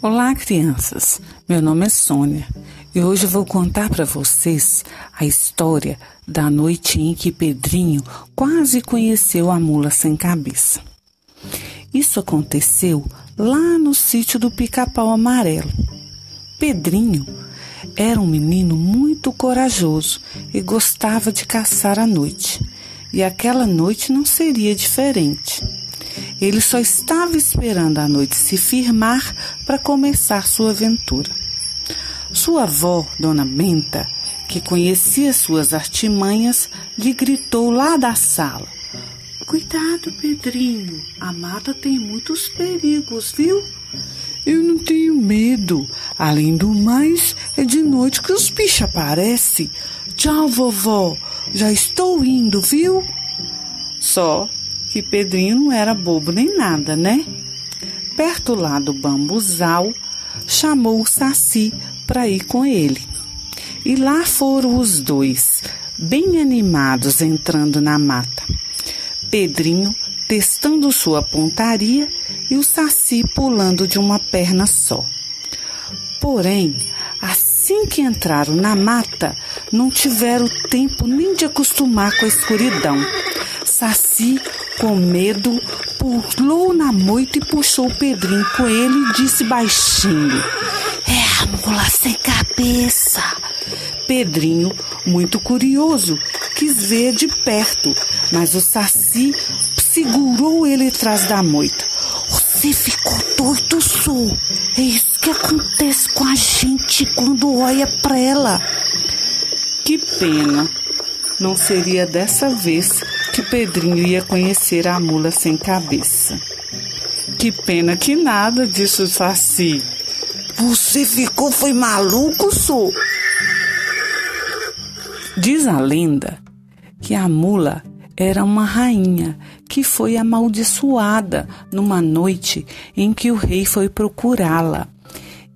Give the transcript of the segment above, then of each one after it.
Olá, crianças. Meu nome é Sônia e hoje vou contar para vocês a história da noite em que Pedrinho quase conheceu a mula sem cabeça. Isso aconteceu lá no sítio do Pica-Pau Amarelo. Pedrinho era um menino muito corajoso e gostava de caçar à noite, e aquela noite não seria diferente. Ele só estava esperando a noite se firmar para começar sua aventura. Sua avó, Dona Benta, que conhecia suas artimanhas, lhe gritou lá da sala: Cuidado, Pedrinho, a mata tem muitos perigos, viu? Eu não tenho medo. Além do mais, é de noite que os bichos aparecem. Tchau, vovó. Já estou indo, viu? Só que Pedrinho não era bobo nem nada, né? Perto lá do bambuzal, chamou o Saci para ir com ele. E lá foram os dois, bem animados, entrando na mata. Pedrinho testando sua pontaria e o Saci pulando de uma perna só. Porém, assim que entraram na mata, não tiveram tempo nem de acostumar com a escuridão. Saci com medo, pulou na moita e puxou o Pedrinho com ele e disse baixinho: É a mula sem cabeça. Pedrinho, muito curioso, quis ver de perto, mas o Saci segurou ele atrás da moita. Você ficou doido, Sul. É isso que acontece com a gente quando olha para ela. Que pena. Não seria dessa vez que Pedrinho ia conhecer a mula sem cabeça. Que pena que nada, disse o Saci. Você ficou foi maluco, sou? Diz a lenda que a mula era uma rainha que foi amaldiçoada numa noite em que o rei foi procurá-la.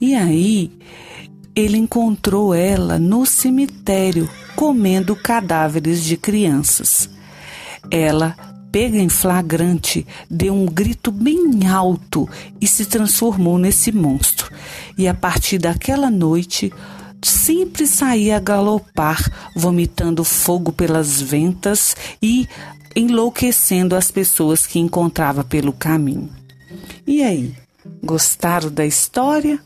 E aí ele encontrou ela no cemitério comendo cadáveres de crianças. Ela, pega em flagrante, deu um grito bem alto e se transformou nesse monstro. E a partir daquela noite, sempre saía a galopar, vomitando fogo pelas ventas e enlouquecendo as pessoas que encontrava pelo caminho. E aí, gostaram da história?